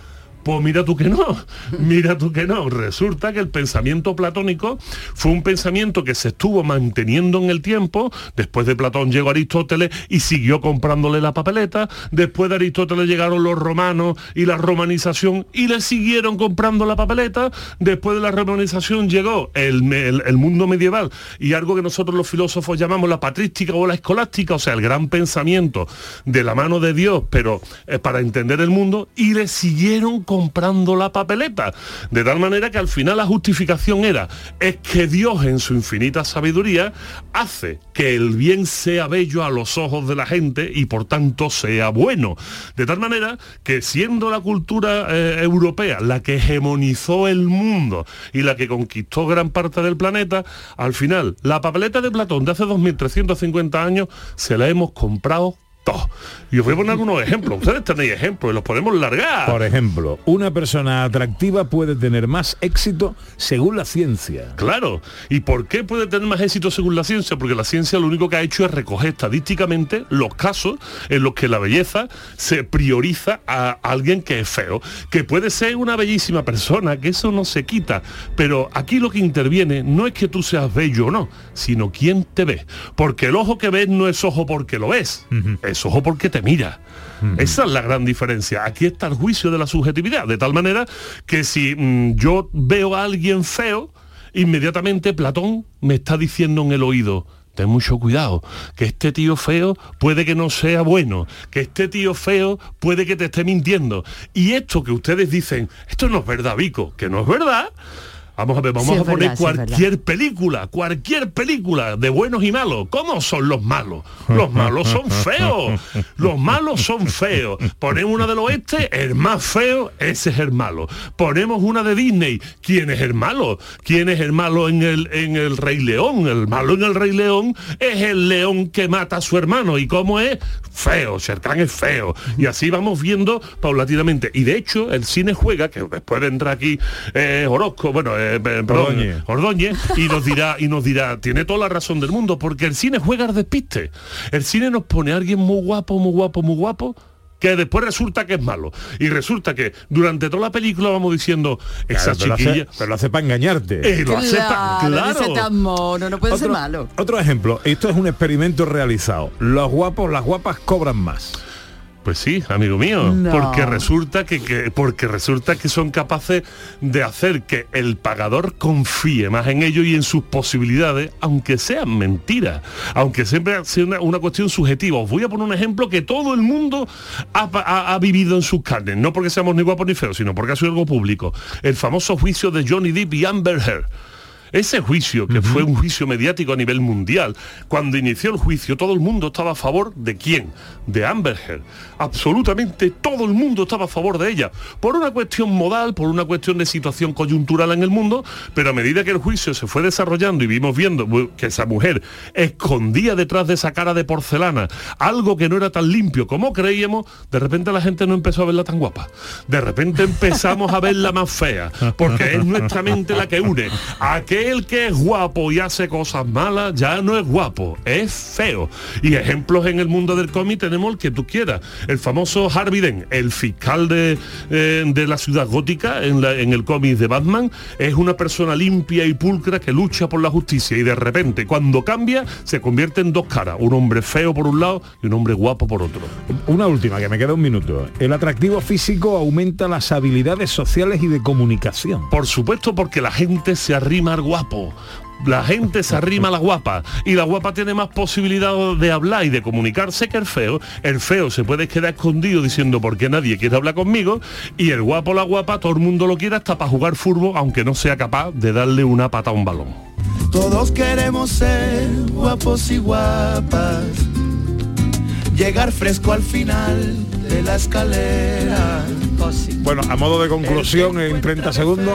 Pues mira tú que no, mira tú que no. Resulta que el pensamiento platónico fue un pensamiento que se estuvo manteniendo en el tiempo. Después de Platón llegó Aristóteles y siguió comprándole la papeleta. Después de Aristóteles llegaron los romanos y la romanización y le siguieron comprando la papeleta. Después de la romanización llegó el, mundo medieval y algo que nosotros los filósofos llamamos la patrística o la escolástica, o sea, el gran pensamiento de la mano de Dios, pero eh, para entender el mundo, y le siguieron comprando la papeleta. De tal manera que al final la justificación era, es que Dios en su infinita sabiduría hace que el bien sea bello a los ojos de la gente y por tanto sea bueno. De tal manera que siendo la cultura eh, europea la que hegemonizó el mundo y la que conquistó gran parte del planeta, al final la papeleta de Platón de hace 2350 años se la hemos comprado todo. Y os voy a poner algunos ejemplos. Ustedes tenéis ejemplos y los podemos largar. Por ejemplo, una persona atractiva puede tener más éxito según la ciencia. Claro. ¿Y por qué puede tener más éxito según la ciencia? Porque la ciencia lo único que ha hecho es recoger estadísticamente los casos en los que la belleza se prioriza a alguien que es feo. Que puede ser una bellísima persona, que eso no se quita. Pero aquí lo que interviene no es que tú seas bello o no, sino quién te ve. Porque el ojo que ves no es ojo porque lo ves, ojo porque te mira. Esa es la gran diferencia. Aquí está el juicio de la subjetividad, de tal manera que si mm, yo veo a alguien feo, inmediatamente Platón me está diciendo en el oído, ten mucho cuidado, que este tío feo puede que no sea bueno, que este tío feo puede que te esté mintiendo. Y esto que ustedes dicen, esto no es verdad, Vico, que no es verdad. Vamos a ver, vamos Sí, a poner verdad, sí, cualquier película, cualquier película de buenos y malos. ¿Cómo son los malos? Los malos son feos. Los malos son feos. Ponemos una del oeste, el más feo, ese es el malo. Ponemos una de Disney, ¿quién es el malo? ¿Quién es el malo en el, en el Rey León? El malo en el Rey León es el león que mata a su hermano. ¿Y cómo es? Feo, Sherkan es feo. Y así vamos viendo paulatinamente. Y de hecho, el cine juega, que después vendrá aquí eh, Orozco, bueno, eh, eh, perdón, Ordóñez. Ordóñez, y nos dirá, y nos dirá, tiene toda la razón del mundo, porque el cine juega al despiste. El cine nos pone a alguien muy guapo, muy guapo, muy guapo, que después resulta que es malo. Y resulta que durante toda la película vamos diciendo, esa Claro, pero lo chiquilla... hace- pero lo hace para engañarte. Eh, lo hace pa- Claro, dice claro. tan mono, no puede ser malo. Otro ejemplo, esto es un experimento realizado. Los guapos, las guapas cobran más. Pues sí, amigo mío, No. porque resulta que, que- porque resulta que son capaces de hacer que el pagador confíe más en ellos y en sus posibilidades, aunque sean mentiras, aunque siempre sea una, una cuestión subjetiva. Os voy a poner un ejemplo que todo el mundo ha- ha vivido en sus carnes, no porque seamos ni guapos ni feos, sino porque ha sido algo público. El famoso juicio de Johnny Depp y Amber Heard. Ese juicio, que fue un juicio mediático a nivel mundial, cuando inició el juicio todo el mundo estaba a favor de quién? De Amber Heard. Absolutamente todo el mundo estaba a favor de ella. Por una cuestión modal, por una cuestión de situación coyuntural en el mundo, pero a medida que el juicio se fue desarrollando y vimos viendo que esa mujer escondía detrás de esa cara de porcelana algo que no era tan limpio como creíamos, de repente la gente no empezó a verla tan guapa. De repente empezamos a verla más fea, porque es nuestra mente la que une. Aquel que es guapo y hace cosas malas ya no es guapo, es feo. Y ejemplos en el mundo del cómic tenemos el que tú quieras. El famoso Harvey Dent, el fiscal de, eh, de la ciudad gótica en, la- en el cómic de Batman, es una persona limpia y pulcra que lucha por la justicia y de repente cuando cambia se convierte en dos caras, un hombre feo por un lado y un hombre guapo por otro. Una última, que me queda un minuto. El atractivo físico aumenta las habilidades sociales y de comunicación. Por supuesto porque la gente se arrima guapo. La gente se arrima a la guapa y la guapa tiene más posibilidad de hablar y de comunicarse que el feo. El feo se puede quedar escondido diciendo porque nadie quiere hablar conmigo y el guapo la guapa todo el mundo lo quiere hasta para jugar fútbol aunque no sea capaz de darle una pata a un balón. Todos queremos ser guapos y guapas. Llegar fresco al final de la escalera. Bueno, a modo de conclusión, en 30 segundos.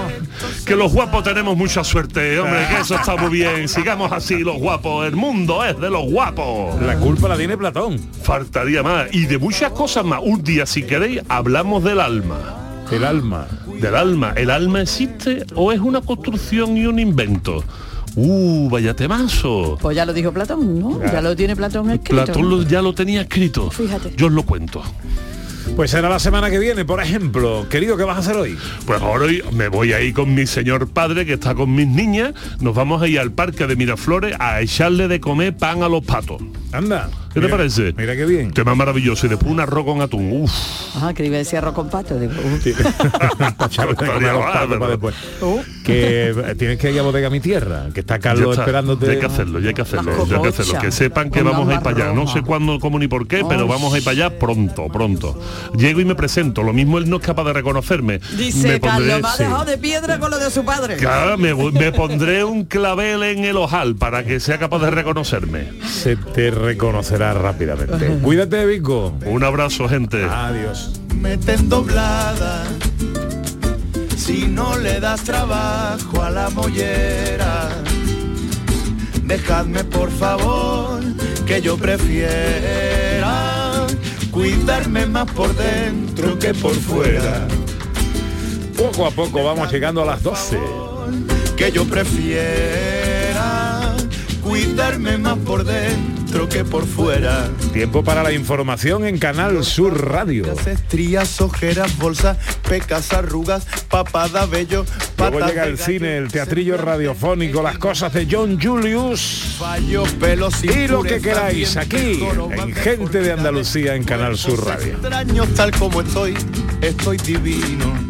Que los guapos tenemos mucha suerte, hombre, que eso está muy bien. [laughs] Sigamos así los guapos. El mundo es de los guapos. La culpa la tiene Platón. Faltaría más. Y de muchas cosas más. Un día, si queréis, hablamos del alma. El alma. Del alma. ¿El alma existe o es una construcción y un invento? Uh, vaya temazo. Pues ya lo dijo Platón, ¿no? Ya lo tiene Platón escrito. Platón lo- ya lo tenía escrito. Fíjate. Yo os lo cuento. Pues será la semana que viene, por ejemplo. Querido, ¿qué vas a hacer hoy? Pues ahora hoy me voy a ir con mi señor padre que está con mis niñas. Nos vamos a ir al parque de Miraflores a echarle de comer pan a los patos. Anda. ¿Qué te parece? Mira qué bien. Tema maravilloso. Y después un arroz con atún. Uf. Ajá, que iba a decir arroz con pato. Digo, uh. [laughs] Después. Que eh, tienes que ir a Bodega Mi Tierra, que está Carlos está. esperándote. Ya hay que hacerlo, ya hay que hacerlo, ya hay que hacerlo. Que sepan que vamos a ir para allá. No sé cuándo, cómo ni por qué, pero vamos a ir para allá pronto, pronto. Llego y me presento. Lo mismo él no es capaz de reconocerme. Dice me Carlos, pondré- ha sí. dejado de piedra con lo de su padre. Claro, me, me pondré un clavel en el ojal para que sea capaz de reconocerme. Se te reconocerá rápidamente. [laughs] Cuídate, Vico. Un abrazo, gente. Adiós. Meten doblada. Si no le das trabajo a la mollera. Dejadme por favor que yo prefiera cuidarme más por dentro que por fuera. Poco a poco vamos llegando a las 12. Que yo prefiera cuidarme más por dentro que por fuera. Tiempo para la información en Canal Sur Radio. Estrías, ojeras, bolsas, pecas, arrugas, papada, vello, Luego llega el cine, el teatrillo radiofónico, las cosas de John Julius. Y lo que queráis aquí en Gente de Andalucía en Canal Sur Radio. extraños tal como estoy, estoy divino.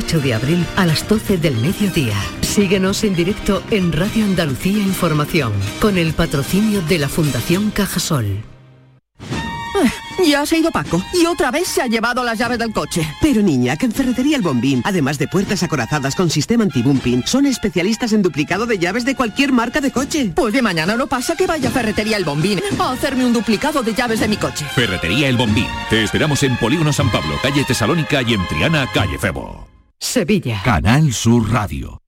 18 de abril a las 12 del mediodía. Síguenos en directo en Radio Andalucía Información con el patrocinio de la Fundación Cajasol. Ya se ha ido Paco y otra vez se ha llevado las llaves del coche. Pero niña, que en Ferretería El Bombín, además de puertas acorazadas con sistema anti-bumping, son especialistas en duplicado de llaves de cualquier marca de coche. Pues de mañana no pasa que vaya a Ferretería El Bombín a hacerme un duplicado de llaves de mi coche. Ferretería El Bombín. Te esperamos en Polígono San Pablo, calle Tesalónica y en Triana, calle Febo. Sevilla. Canal Sur Radio.